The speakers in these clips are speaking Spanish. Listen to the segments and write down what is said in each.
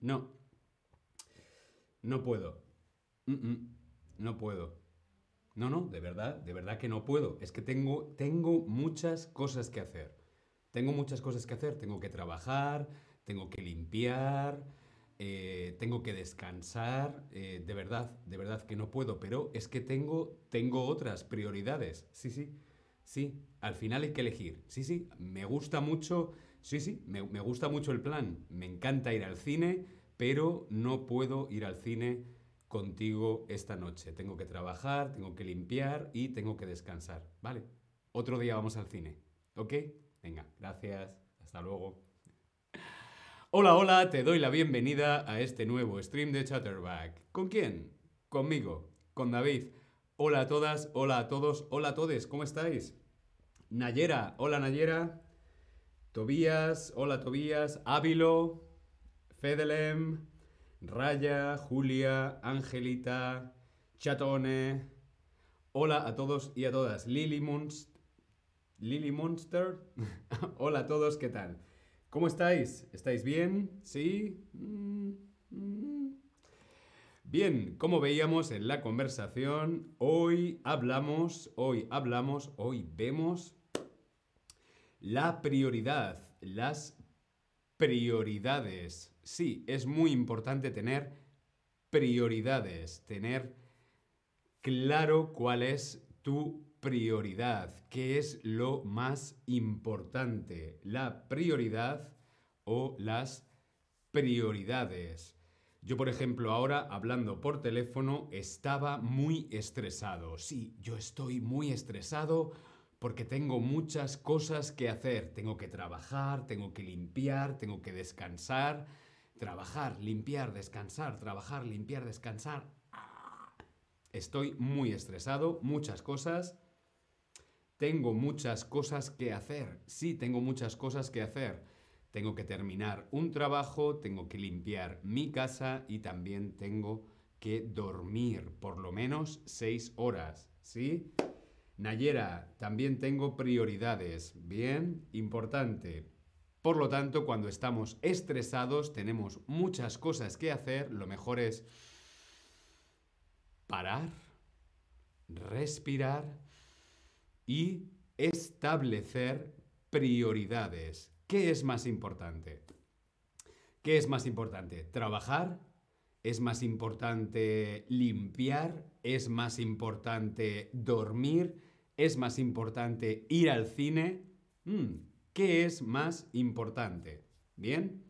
No. No puedo. No puedo. No, no, de verdad, de verdad que no puedo. Es que tengo, tengo muchas cosas que hacer. Tengo muchas cosas que hacer. Tengo que trabajar, tengo que limpiar, eh, tengo que descansar. Eh, de verdad, de verdad que no puedo. Pero es que tengo, tengo otras prioridades. Sí, sí, sí. Al final hay que elegir. Sí, sí, me gusta mucho Sí, sí, me, gusta mucho el plan. Me encanta ir al cine, pero no puedo ir al cine contigo esta noche. Tengo que trabajar, tengo que limpiar y tengo que descansar. Vale, otro día vamos al cine. ¿Ok? Venga, gracias. Hasta luego. Hola, hola, te doy la bienvenida a este nuevo stream de Chatterback. ¿Con quién? Conmigo, con David. Hola a todas, hola a todos, hola a todos, ¿cómo estáis? Nayera, hola Nayera. Tobías, hola Tobías, Ávilo, Fedelem, Raya, Julia, Angelita, Chatone. Hola a todos y a todas. Lily, Monst Lily Monster. hola a todos, ¿qué tal? ¿Cómo estáis? ¿Estáis bien? ¿Sí? Bien, como veíamos en la conversación, hoy hablamos, hoy hablamos, hoy vemos la prioridad, las prioridades. Sí, es muy importante tener prioridades, tener claro cuál es tu prioridad, qué es lo más importante, la prioridad o las prioridades. Yo, por ejemplo, ahora hablando por teléfono, estaba muy estresado. Sí, yo estoy muy estresado porque tengo muchas cosas que hacer. Tengo que trabajar, tengo que limpiar, tengo que descansar. Trabajar, limpiar, descansar, trabajar, limpiar, descansar. Estoy muy estresado, muchas cosas. Tengo muchas cosas que hacer. Sí, tengo muchas cosas que hacer. Tengo que terminar un trabajo, tengo que limpiar mi casa y también tengo que dormir por lo menos seis horas. ¿Sí? Nayera, también tengo prioridades. Bien, importante. Por lo tanto, cuando estamos estresados, tenemos muchas cosas que hacer. Lo mejor es parar, respirar y establecer prioridades. ¿Qué es más importante? ¿Qué es más importante? ¿Trabajar? ¿Es más importante limpiar? ¿Es más importante dormir? ¿Es más importante ir al cine? Hmm, ¿Qué es más importante? ¿Bien?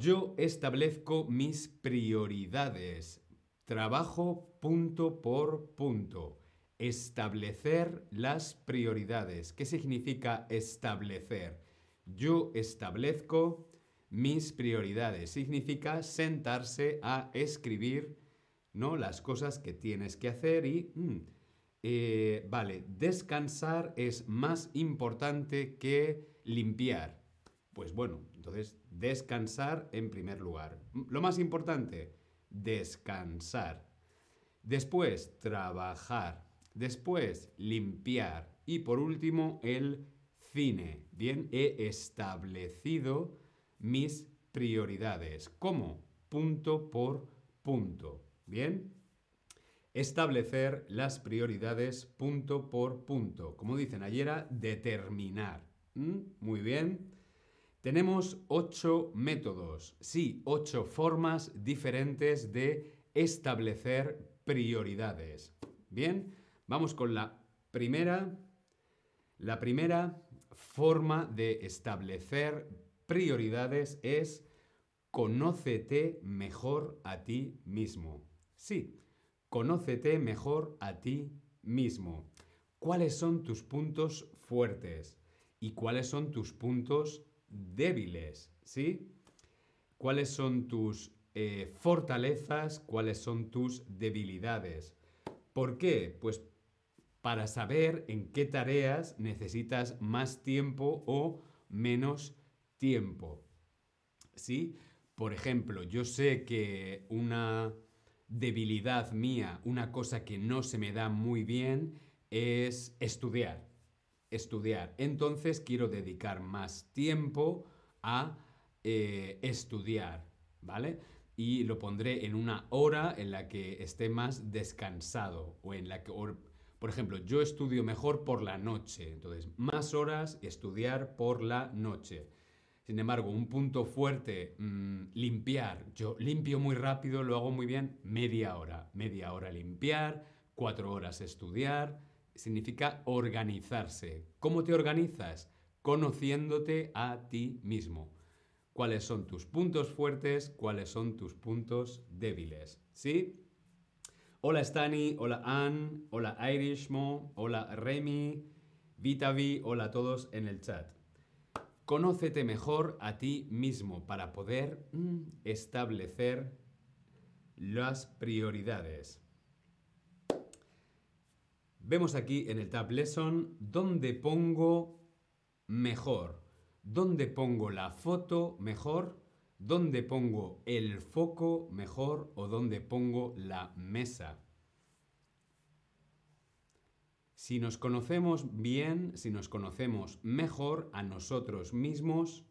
Yo establezco mis prioridades. Trabajo punto por punto. Establecer las prioridades. ¿Qué significa establecer? Yo establezco mis prioridades. Significa sentarse a escribir ¿no? las cosas que tienes que hacer y... Hmm, eh, vale, descansar es más importante que limpiar. Pues bueno, entonces descansar en primer lugar. Lo más importante, descansar. Después, trabajar. Después, limpiar. Y por último, el cine. Bien, he establecido mis prioridades. ¿Cómo? Punto por punto. Bien establecer las prioridades punto por punto. Como dicen ayer, determinar. ¿Mm? Muy bien. Tenemos ocho métodos, sí, ocho formas diferentes de establecer prioridades. Bien, vamos con la primera. La primera forma de establecer prioridades es conócete mejor a ti mismo. Sí, Conócete mejor a ti mismo. ¿Cuáles son tus puntos fuertes? ¿Y cuáles son tus puntos débiles? ¿Sí? ¿Cuáles son tus eh, fortalezas? ¿Cuáles son tus debilidades? ¿Por qué? Pues para saber en qué tareas necesitas más tiempo o menos tiempo. ¿Sí? Por ejemplo, yo sé que una debilidad mía, una cosa que no se me da muy bien, es estudiar. Estudiar. Entonces quiero dedicar más tiempo a eh, estudiar, ¿vale? Y lo pondré en una hora en la que esté más descansado o en la que, por ejemplo, yo estudio mejor por la noche, entonces más horas estudiar por la noche. Sin embargo, un punto fuerte, mm, limpiar. Yo limpio muy rápido, lo hago muy bien, media hora. Media hora limpiar, cuatro horas estudiar. Significa organizarse. ¿Cómo te organizas? Conociéndote a ti mismo. ¿Cuáles son tus puntos fuertes? ¿Cuáles son tus puntos débiles? ¿Sí? Hola Stani, hola Ann, hola Irishmo, hola Remy, Vitavi, hola a todos en el chat. Conócete mejor a ti mismo para poder mm, establecer las prioridades. Vemos aquí en el Tab Lesson dónde pongo mejor, dónde pongo la foto mejor, dónde pongo el foco mejor o dónde pongo la mesa. Si nos conocemos bien, si nos conocemos mejor a nosotros mismos,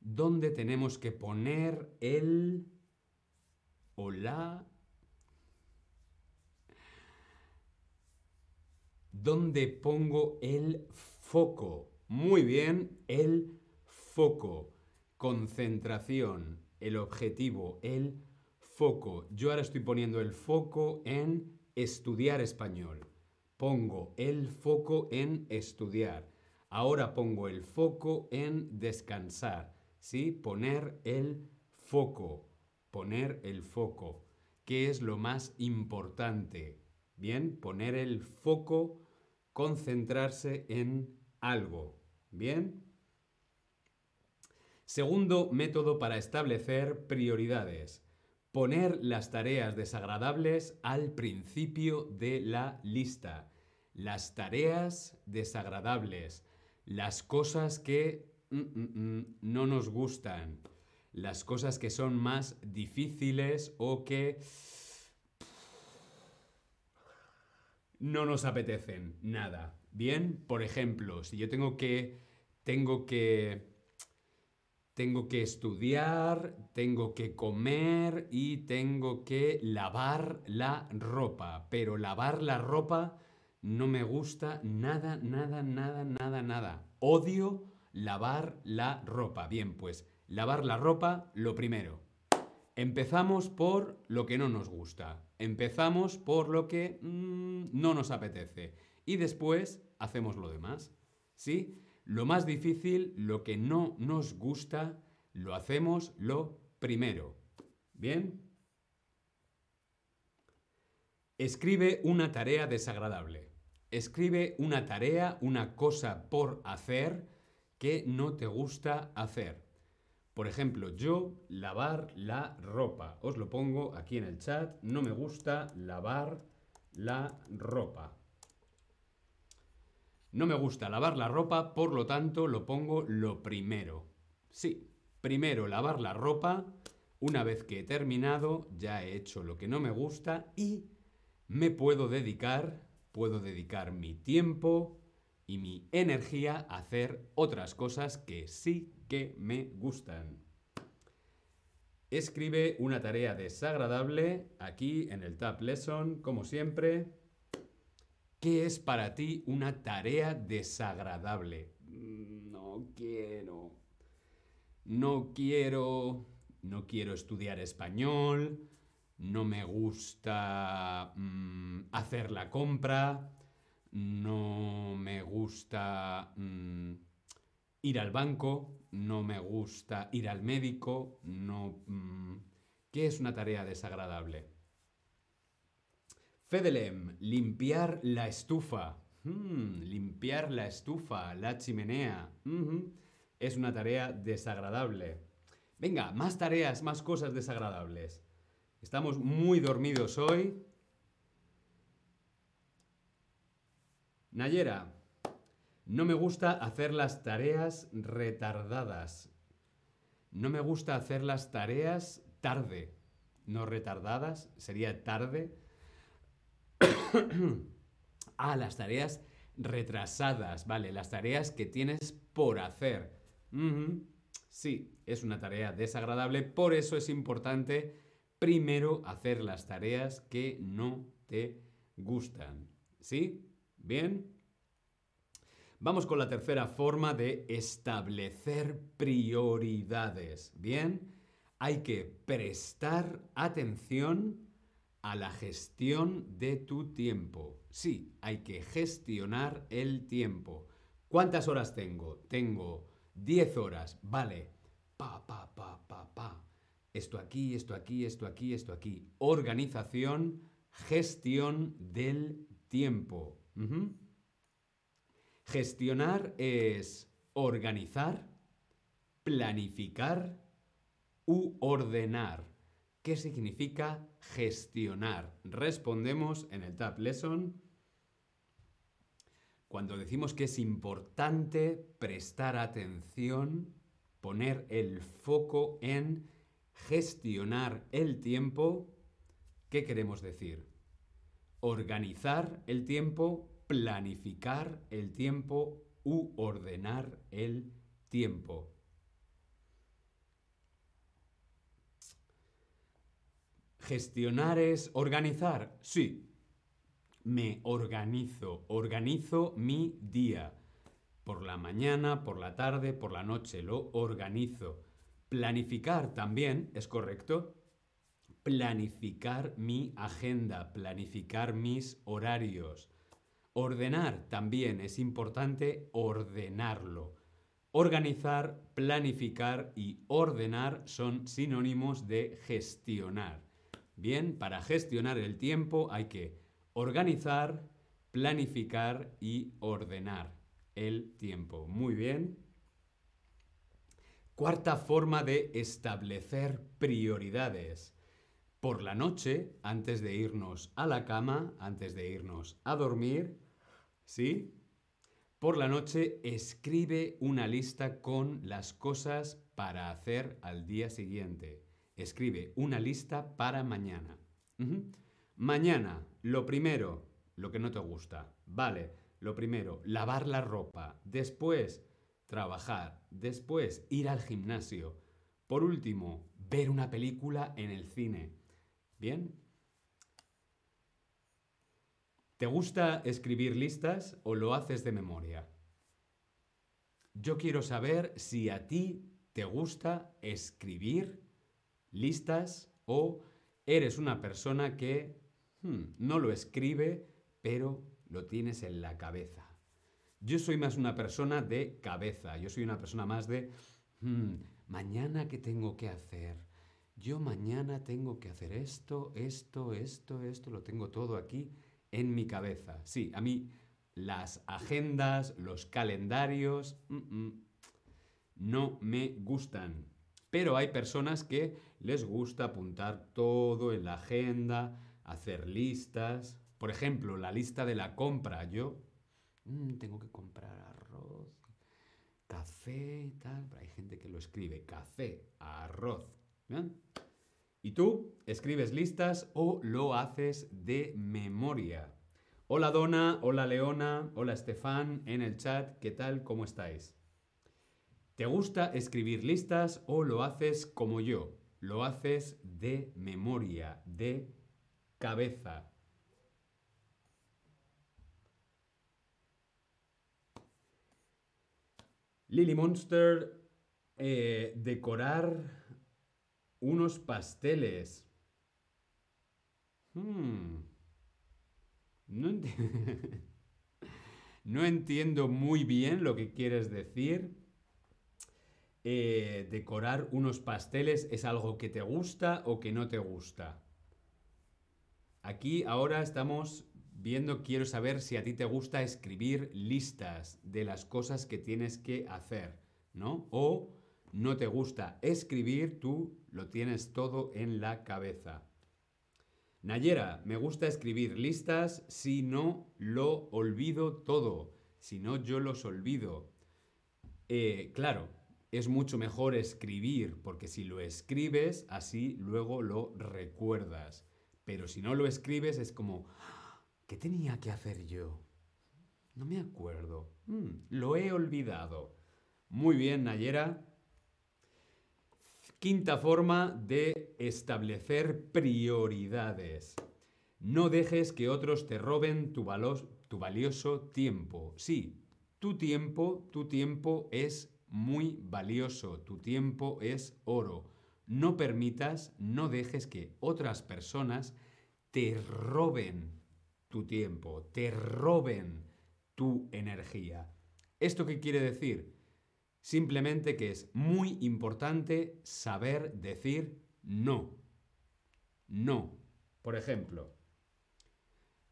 ¿dónde tenemos que poner el o la? ¿Dónde pongo el foco? Muy bien, el foco. Concentración, el objetivo, el foco. Yo ahora estoy poniendo el foco en estudiar español. Pongo el foco en estudiar. Ahora pongo el foco en descansar. ¿Sí? Poner el foco. Poner el foco. ¿Qué es lo más importante? Bien, poner el foco, concentrarse en algo. Bien. Segundo método para establecer prioridades poner las tareas desagradables al principio de la lista. Las tareas desagradables, las cosas que mm, mm, mm, no nos gustan, las cosas que son más difíciles o que no nos apetecen nada. Bien, por ejemplo, si yo tengo que tengo que tengo que estudiar, tengo que comer y tengo que lavar la ropa. Pero lavar la ropa no me gusta nada, nada, nada, nada, nada. Odio lavar la ropa. Bien, pues lavar la ropa lo primero. Empezamos por lo que no nos gusta. Empezamos por lo que mm, no nos apetece. Y después hacemos lo demás. ¿Sí? Lo más difícil, lo que no nos gusta, lo hacemos lo primero. ¿Bien? Escribe una tarea desagradable. Escribe una tarea, una cosa por hacer que no te gusta hacer. Por ejemplo, yo lavar la ropa. Os lo pongo aquí en el chat. No me gusta lavar la ropa. No me gusta lavar la ropa, por lo tanto lo pongo lo primero. Sí, primero lavar la ropa, una vez que he terminado, ya he hecho lo que no me gusta y me puedo dedicar, puedo dedicar mi tiempo y mi energía a hacer otras cosas que sí que me gustan. Escribe una tarea desagradable aquí en el Tab Lesson, como siempre. ¿Qué es para ti una tarea desagradable? Mm, no quiero. No quiero. No quiero estudiar español. No me gusta mm, hacer la compra. No me gusta mm, ir al banco. No me gusta ir al médico. No. ¿Qué es una tarea desagradable? Fedelem, limpiar la estufa. Hmm, limpiar la estufa, la chimenea. Es una tarea desagradable. Venga, más tareas, más cosas desagradables. Estamos muy dormidos hoy. Nayera, no me gusta hacer las tareas retardadas. No me gusta hacer las tareas tarde. no retardadas, sería tarde. ah, las tareas retrasadas, vale, las tareas que tienes por hacer. Sí, es una tarea desagradable, por eso es importante primero hacer las tareas que no te gustan. ¿Sí? ¿Bien? Vamos con la tercera forma de establecer prioridades. Bien, hay que prestar atención a la gestión de tu tiempo. Sí, hay que gestionar el tiempo. ¿Cuántas horas tengo? Tengo 10 horas. Vale. Pa, pa, pa, pa, pa. Esto aquí, esto aquí, esto aquí, esto aquí. Organización, gestión del tiempo. Gestionar es organizar, planificar u ordenar. ¿Qué significa gestionar? Respondemos en el Tab Lesson. Cuando decimos que es importante prestar atención, poner el foco en gestionar el tiempo, ¿qué queremos decir? Organizar el tiempo, planificar el tiempo u ordenar el tiempo. Gestionar es organizar. Sí. Me organizo, organizo mi día. Por la mañana, por la tarde, por la noche, lo organizo. Planificar también, ¿es correcto? Planificar mi agenda, planificar mis horarios. Ordenar también es importante ordenarlo. Organizar, planificar y ordenar son sinónimos de gestionar. Bien, para gestionar el tiempo hay que organizar, planificar y ordenar el tiempo. Muy bien. Cuarta forma de establecer prioridades. Por la noche, antes de irnos a la cama, antes de irnos a dormir, ¿Sí? Por la noche escribe una lista con las cosas para hacer al día siguiente. Escribe una lista para mañana. Mañana, lo primero, lo que no te gusta. Vale, lo primero, lavar la ropa. Después, trabajar. Después, ir al gimnasio. Por último, ver una película en el cine. ¿Bien? ¿Te gusta escribir listas o lo haces de memoria? Yo quiero saber si a ti te gusta escribir listas o eres una persona que hmm, no lo escribe, pero lo tienes en la cabeza. Yo soy más una persona de cabeza, yo soy una persona más de, hmm, mañana qué tengo que hacer. Yo mañana tengo que hacer esto, esto, esto, esto, lo tengo todo aquí en mi cabeza. Sí, a mí las agendas, los calendarios, mm, mm, no me gustan. Pero hay personas que les gusta apuntar todo en la agenda, hacer listas. Por ejemplo, la lista de la compra. Yo mm, tengo que comprar arroz, café y tal. Pero hay gente que lo escribe. Café, arroz. ¿Y tú escribes listas o lo haces de memoria? Hola Dona, hola Leona, hola Estefan en el chat, ¿qué tal? ¿Cómo estáis? ¿Te gusta escribir listas o lo haces como yo? Lo haces de memoria, de cabeza. Lily Monster, eh, decorar unos pasteles. Hmm. No, entiendo muy bien lo que quieres decir. Eh, decorar unos pasteles es algo que te gusta o que no te gusta. Aquí ahora estamos viendo, quiero saber si a ti te gusta escribir listas de las cosas que tienes que hacer, ¿no? O no te gusta escribir, tú lo tienes todo en la cabeza. Nayera, me gusta escribir listas, si no lo olvido todo, si no yo los olvido. Eh, claro, es mucho mejor escribir, porque si lo escribes, así luego lo recuerdas. Pero si no lo escribes, es como, ¿qué tenía que hacer yo? No me acuerdo. Mm, lo he olvidado. Muy bien, Nayera. Quinta forma de establecer prioridades. No dejes que otros te roben tu, tu valioso tiempo. Sí, tu tiempo, tu tiempo es muy valioso, tu tiempo es oro. No permitas, no dejes que otras personas te roben tu tiempo, te roben tu energía. ¿Esto qué quiere decir? Simplemente que es muy importante saber decir no. No. Por ejemplo,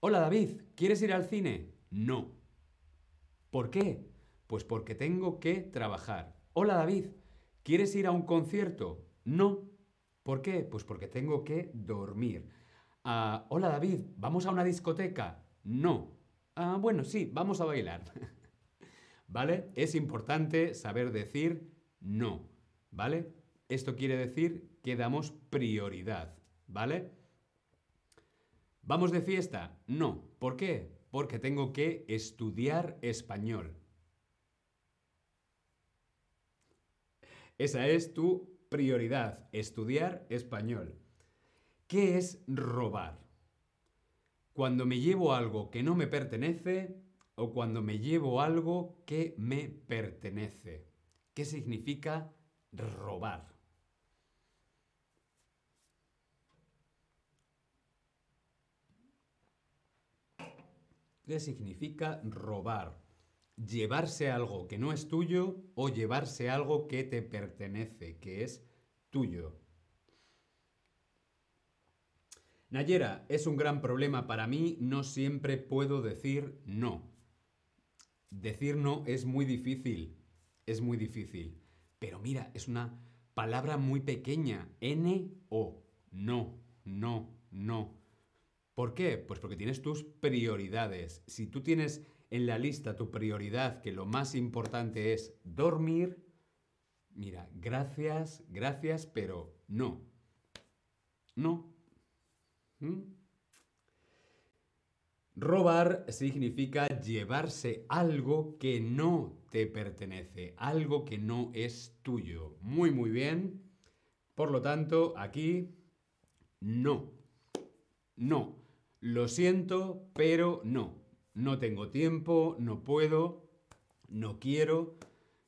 Hola David, ¿quieres ir al cine? No. ¿Por qué? Pues porque tengo que trabajar. Hola David, ¿quieres ir a un concierto? No. ¿Por qué? Pues porque tengo que dormir. Ah, hola David, ¿vamos a una discoteca? No. Ah, bueno, sí, vamos a bailar. ¿Vale? Es importante saber decir no. ¿Vale? Esto quiere decir que damos prioridad. ¿Vale? ¿Vamos de fiesta? No. ¿Por qué? Porque tengo que estudiar español. Esa es tu prioridad, estudiar español. ¿Qué es robar? Cuando me llevo algo que no me pertenece o cuando me llevo algo que me pertenece. ¿Qué significa robar? ¿Qué significa robar? Llevarse algo que no es tuyo o llevarse algo que te pertenece, que es tuyo. Nayera, es un gran problema para mí, no siempre puedo decir no. Decir no es muy difícil, es muy difícil. Pero mira, es una palabra muy pequeña, N-O, no, no, no. ¿Por qué? Pues porque tienes tus prioridades. Si tú tienes en la lista tu prioridad, que lo más importante es dormir, mira, gracias, gracias, pero no. No. ¿Mm? Robar significa llevarse algo que no te pertenece, algo que no es tuyo. Muy, muy bien. Por lo tanto, aquí, no. No. Lo siento, pero no. No tengo tiempo, no puedo, no quiero.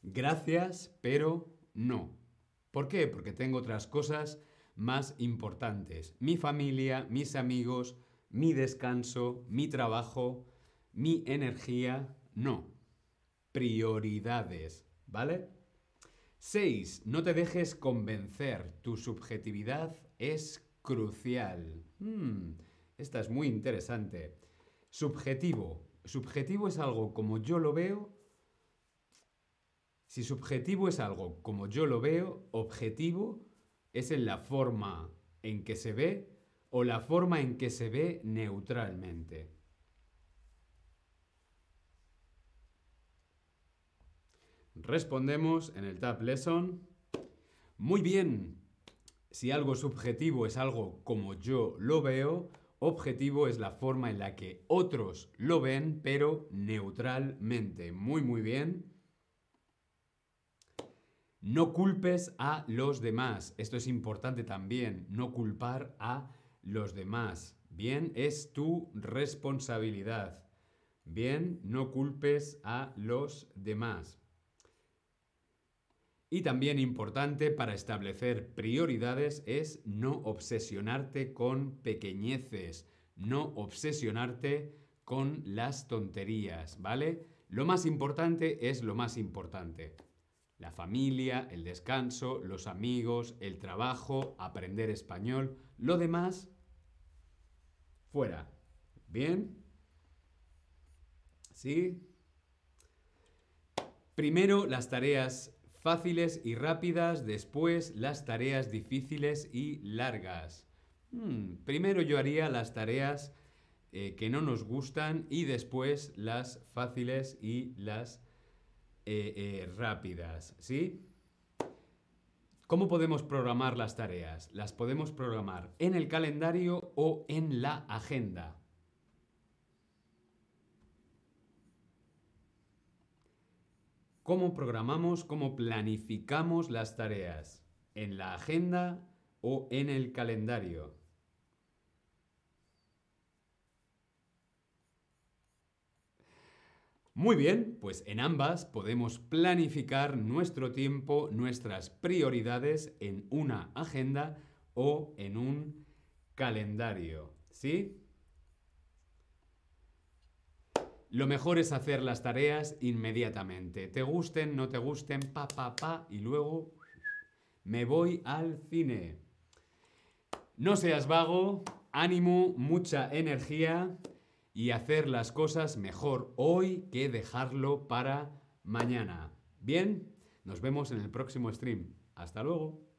Gracias, pero no. ¿Por qué? Porque tengo otras cosas más importantes. Mi familia, mis amigos, mi descanso, mi trabajo, mi energía, no. Prioridades, ¿vale? 6. No te dejes convencer. Tu subjetividad es crucial. Hmm. Esta es muy interesante. Subjetivo. Subjetivo es algo como yo lo veo. Si subjetivo es algo como yo lo veo, objetivo es en la forma en que se ve o la forma en que se ve neutralmente. Respondemos en el Tab Lesson. Muy bien. Si algo subjetivo es algo como yo lo veo, Objetivo es la forma en la que otros lo ven, pero neutralmente. Muy, muy bien. No culpes a los demás. Esto es importante también. No culpar a los demás. Bien, es tu responsabilidad. Bien, no culpes a los demás. Y también importante para establecer prioridades es no obsesionarte con pequeñeces, no obsesionarte con las tonterías, ¿vale? Lo más importante es lo más importante. La familia, el descanso, los amigos, el trabajo, aprender español, lo demás, fuera. ¿Bien? ¿Sí? Primero las tareas Fáciles y rápidas, después las tareas difíciles y largas. Hmm, primero yo haría las tareas eh, que no nos gustan y después las fáciles y las eh, eh, rápidas, ¿sí? ¿Cómo podemos programar las tareas? Las podemos programar en el calendario o en la agenda. ¿Cómo programamos, cómo planificamos las tareas? ¿En la agenda o en el calendario? Muy bien, pues en ambas podemos planificar nuestro tiempo, nuestras prioridades en una agenda o en un calendario. ¿Sí? Lo mejor es hacer las tareas inmediatamente. Te gusten, no te gusten, pa, pa, pa, y luego me voy al cine. No seas vago, ánimo, mucha energía y hacer las cosas mejor hoy que dejarlo para mañana. Bien, nos vemos en el próximo stream. Hasta luego.